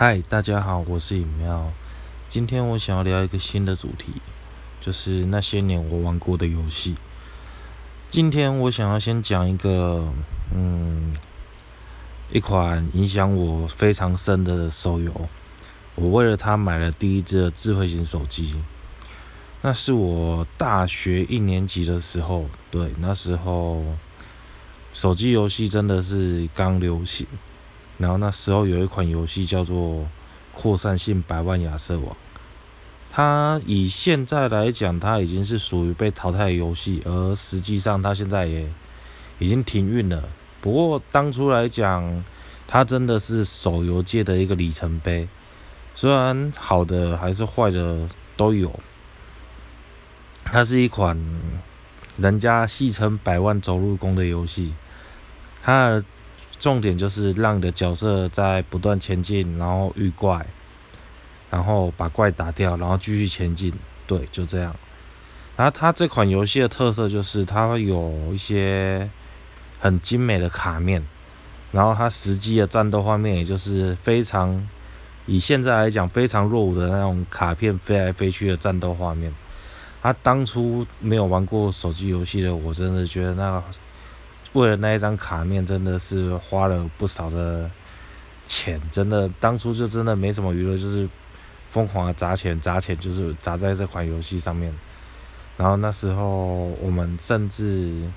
嗨，大家好，我是尹妙。今天我想要聊一个新的主题，就是那些年我玩过的游戏。今天我想要先讲一个，嗯，一款影响我非常深的手游。我为了它买了第一只智慧型手机，那是我大学一年级的时候。对，那时候手机游戏真的是刚流行。然后那时候有一款游戏叫做《扩散性百万亚瑟王》，它以现在来讲，它已经是属于被淘汰游戏，而实际上它现在也已经停运了。不过当初来讲，它真的是手游界的一个里程碑，虽然好的还是坏的都有。它是一款人家戏称“百万走路工”的游戏，它。重点就是让你的角色在不断前进，然后遇怪，然后把怪打掉，然后继续前进。对，就这样。然后它这款游戏的特色就是它有一些很精美的卡面，然后它实际的战斗画面也就是非常以现在来讲非常弱伍的那种卡片飞来飞去的战斗画面。他当初没有玩过手机游戏的我，真的觉得那。为了那一张卡面，真的是花了不少的钱。真的，当初就真的没什么娱乐，就是疯狂的砸钱，砸钱就是砸在这款游戏上面。然后那时候我们甚至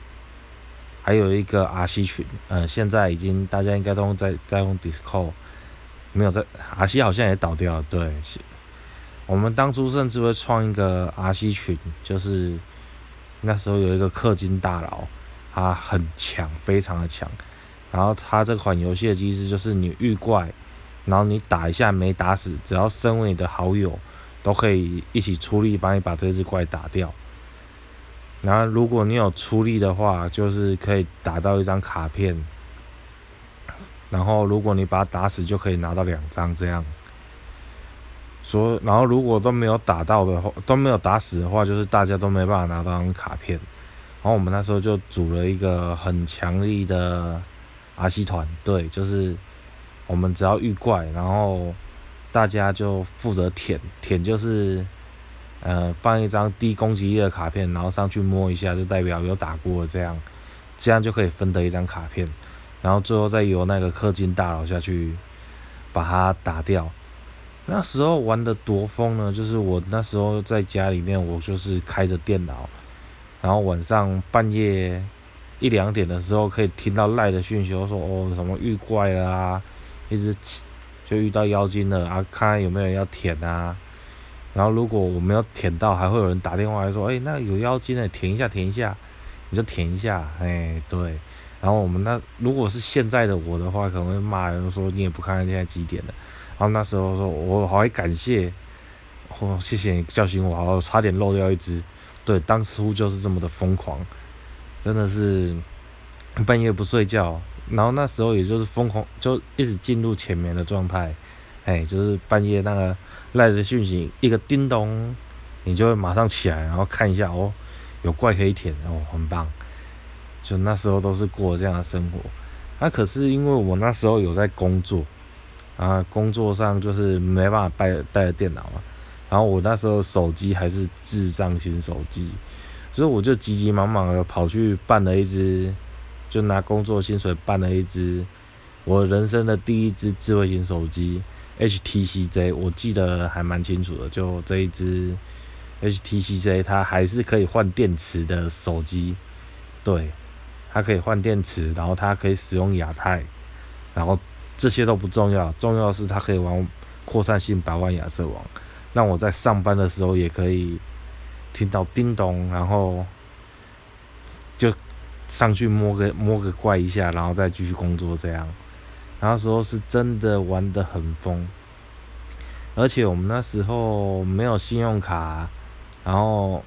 还有一个 R C 群，呃，现在已经大家应该都在在用 Discord，没有在 R C 好像也倒掉了。对，我们当初甚至会创一个 R C 群，就是那时候有一个氪金大佬。它很强，非常的强。然后它这款游戏的机制就是你遇怪，然后你打一下没打死，只要身为你的好友，都可以一起出力帮你把这只怪打掉。然后如果你有出力的话，就是可以打到一张卡片。然后如果你把它打死，就可以拿到两张这样。所然后如果都没有打到的话，都没有打死的话，就是大家都没办法拿到张卡片。然后我们那时候就组了一个很强力的 R C 团队，就是我们只要遇怪，然后大家就负责舔舔，就是呃放一张低攻击力的卡片，然后上去摸一下，就代表有打过这样，这样就可以分得一张卡片，然后最后再由那个氪金大佬下去把它打掉。那时候玩的多疯呢，就是我那时候在家里面，我就是开着电脑。然后晚上半夜一两点的时候，可以听到赖的讯息，说哦什么遇怪了啊，一直就遇到妖精了啊，看看有没有人要舔啊。然后如果我没有舔到，还会有人打电话来说，哎，那有妖精呢，舔一下，舔一下，你就舔一下，哎，对。然后我们那如果是现在的我的话，可能会骂人说你也不看看现在几点了。然后那时候说我好感谢，哦，谢谢你叫醒我，我差点漏掉一只。对，当初就是这么的疯狂，真的是半夜不睡觉，然后那时候也就是疯狂，就一直进入浅眠的状态，哎，就是半夜那个赖着讯息一个叮咚，你就会马上起来，然后看一下哦，有怪可以舔哦，很棒，就那时候都是过这样的生活。那可是因为我那时候有在工作，啊，工作上就是没办法带带着电脑嘛。然后我那时候手机还是智障型手机，所以我就急急忙忙的跑去办了一只，就拿工作薪水办了一只我人生的第一只智慧型手机 HTC Z，我记得还蛮清楚的，就这一只 HTC Z，它还是可以换电池的手机，对，它可以换电池，然后它可以使用亚太，然后这些都不重要，重要是它可以玩扩散性百万亚瑟王。让我在上班的时候也可以听到叮咚，然后就上去摸个摸个怪一下，然后再继续工作这样。那时候是真的玩的很疯，而且我们那时候没有信用卡，然后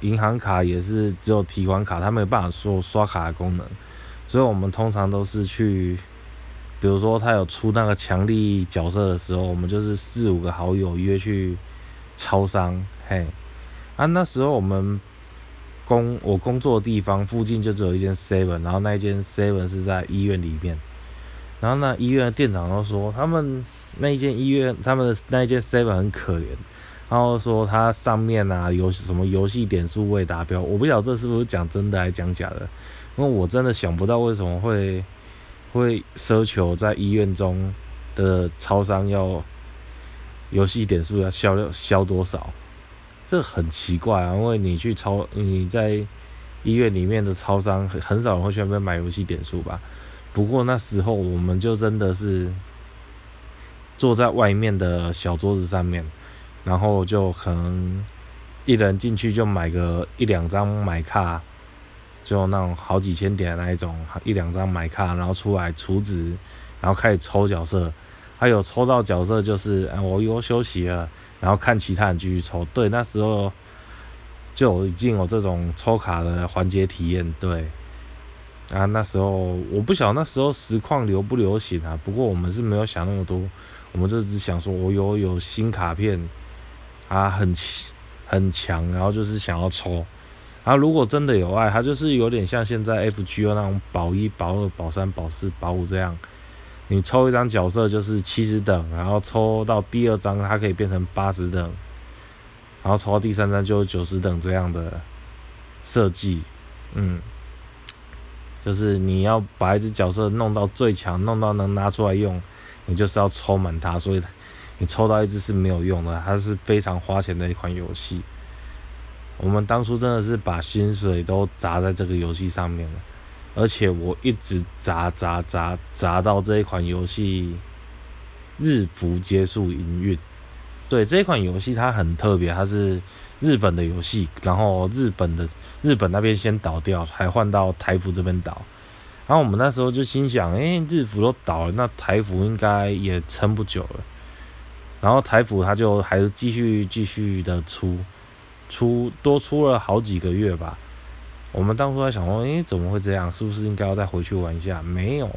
银行卡也是只有提款卡，它没有办法说刷卡的功能，所以我们通常都是去。比如说他有出那个强力角色的时候，我们就是四五个好友约去超商，嘿，啊那时候我们工我工作的地方附近就只有一间 seven，然后那一间 seven 是在医院里面，然后那医院的店长都说，他们那一间医院，他们的那一间 seven 很可怜，然后说他上面啊有什么游戏点数未达标，我不晓得这是不是讲真的还是讲假的，因为我真的想不到为什么会会奢求在医院中的超商要游戏点数要消消多少，这很奇怪啊，因为你去超你在医院里面的超商很很少人会去那边买游戏点数吧。不过那时候我们就真的是坐在外面的小桌子上面，然后就可能一人进去就买个一两张买卡，就那种好几千点的那一种，一两张买卡，然后出来储值，然后开始抽角色，还有抽到角色就是我又休息了，然后看其他人继续抽。对，那时候就已经有这种抽卡的环节体验，对。啊，那时候我不晓得那时候实况流不流行啊。不过我们是没有想那么多，我们就只想说，我有有新卡片啊，很很强，然后就是想要抽。啊，如果真的有爱，它就是有点像现在 FGO 那种保一、保二、保三、保四、保五这样。你抽一张角色就是七十等，然后抽到第二张它可以变成八十等，然后抽到第三张就九十等这样的设计，嗯。就是你要把一只角色弄到最强，弄到能拿出来用，你就是要抽满它，所以你抽到一只是没有用的，它是非常花钱的一款游戏。我们当初真的是把薪水都砸在这个游戏上面了，而且我一直砸砸砸砸到这一款游戏日服结束营运。对这一款游戏它很特别，它是。日本的游戏，然后日本的日本那边先倒掉，还换到台服这边倒。然后我们那时候就心想，哎，日服都倒了，那台服应该也撑不久了。然后台服它就还是继续继续的出，出多出了好几个月吧。我们当初在想说，哎，怎么会这样？是不是应该要再回去玩一下？没有，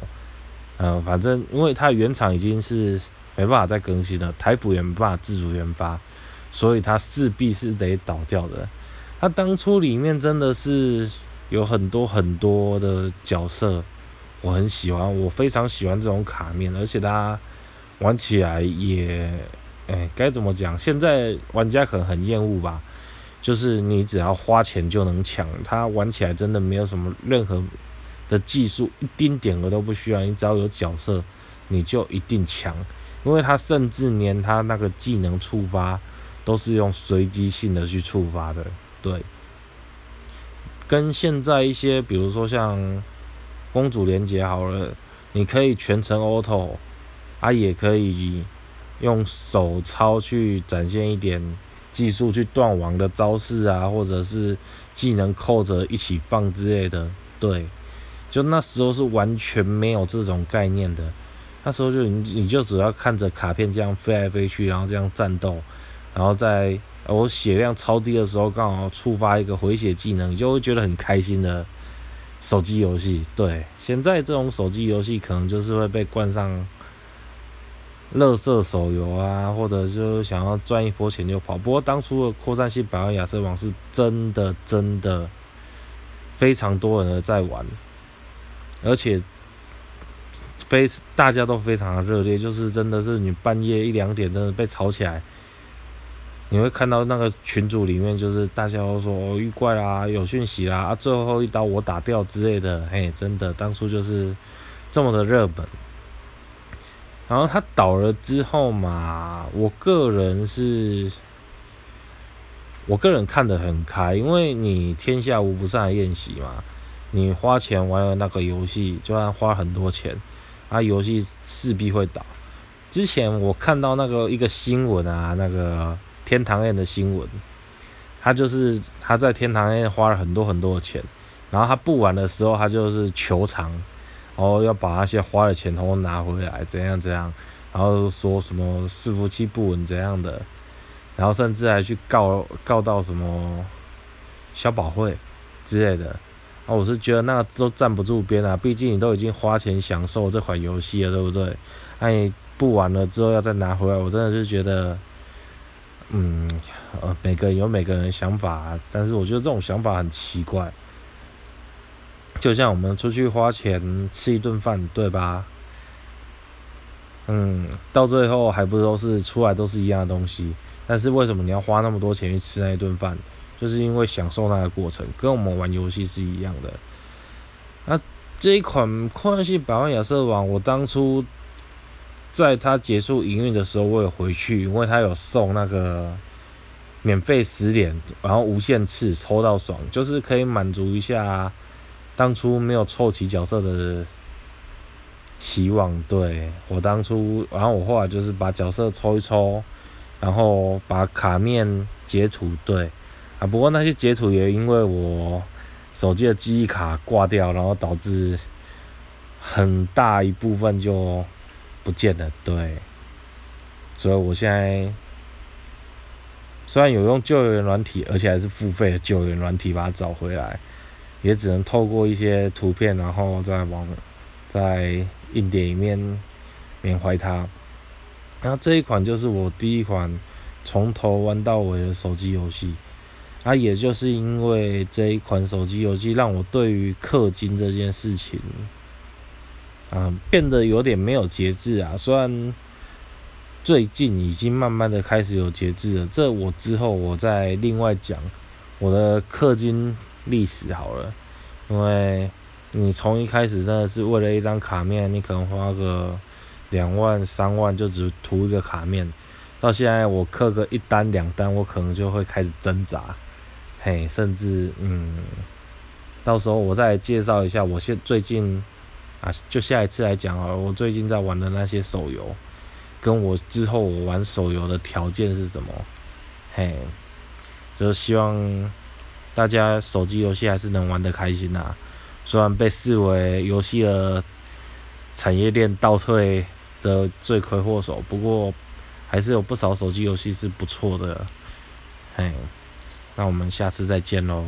嗯，反正因为它原厂已经是没办法再更新了，台服也没办法自主研发。所以它势必是得倒掉的。它当初里面真的是有很多很多的角色，我很喜欢，我非常喜欢这种卡面，而且它玩起来也，哎，该怎么讲？现在玩家可能很厌恶吧，就是你只要花钱就能抢，它玩起来真的没有什么任何的技术，一丁点儿都不需要，你只要有角色，你就一定强，因为它甚至连它那个技能触发。都是用随机性的去触发的，对。跟现在一些，比如说像公主连接好了，你可以全程 auto，啊，也可以用手操去展现一点技术去断网的招式啊，或者是技能扣着一起放之类的，对。就那时候是完全没有这种概念的，那时候就你你就只要看着卡片这样飞来飞去，然后这样战斗。然后在我血量超低的时候，刚好触发一个回血技能，你就会觉得很开心的手机游戏。对，现在这种手机游戏可能就是会被冠上“乐色手游”啊，或者就想要赚一波钱就跑。不过当初的扩散性百万亚瑟王是真的真的非常多人在玩，而且非大家都非常的热烈，就是真的是你半夜一两点真的被吵起来。你会看到那个群组里面，就是大家都说哦遇怪啦，有讯息啦，啊最后一刀我打掉之类的，嘿，真的当初就是这么的热门。然后他倒了之后嘛，我个人是，我个人看得很开，因为你天下无不散的宴席嘛，你花钱玩了那个游戏，就算花很多钱，啊游戏势必会倒。之前我看到那个一个新闻啊，那个。天堂宴的新闻，他就是他在天堂宴花了很多很多的钱，然后他不玩的时候，他就是求偿，然后要把那些花的钱统统拿回来，怎样怎样，然后说什么伺服器不稳怎样的，然后甚至还去告告到什么消保会之类的，啊，我是觉得那都站不住边啊，毕竟你都已经花钱享受这款游戏了，对不对？那你不玩了之后要再拿回来，我真的是觉得。嗯，呃，每个人有每个人的想法，但是我觉得这种想法很奇怪。就像我们出去花钱吃一顿饭，对吧？嗯，到最后还不都是出来都是一样的东西？但是为什么你要花那么多钱去吃那一顿饭？就是因为享受那个过程，跟我们玩游戏是一样的。那这一款《旷野性百万亚瑟王》，我当初在它结束营运的时候，我有回去，因为它有送那个免费十点，然后无限次抽到爽，就是可以满足一下当初没有凑齐角色的期望。对我当初，然后我后来就是把角色抽一抽，然后把卡面截图，对。啊，不过那些截图也因为我手机的记忆卡挂掉，然后导致很大一部分就不见了。对，所以我现在虽然有用救援软体，而且还是付费的救援软体把它找回来，也只能透过一些图片，然后再往在硬碟里面缅怀它。然后这一款就是我第一款从头玩到尾的手机游戏。啊，也就是因为这一款手机游戏，让我对于氪金这件事情，啊，变得有点没有节制啊。虽然最近已经慢慢的开始有节制了，这我之后我再另外讲我的氪金历史好了。因为你从一开始真的是为了一张卡面，你可能花个两万三万就只图一个卡面，到现在我氪个一单两单，我可能就会开始挣扎。嘿，甚至嗯，到时候我再介绍一下，我现最近啊，就下一次来讲啊，我最近在玩的那些手游，跟我之后我玩手游的条件是什么？嘿，就是希望大家手机游戏还是能玩得开心呐。虽然被视为游戏的产业链倒退的罪魁祸首，不过还是有不少手机游戏是不错的。嘿。那我们下次再见喽。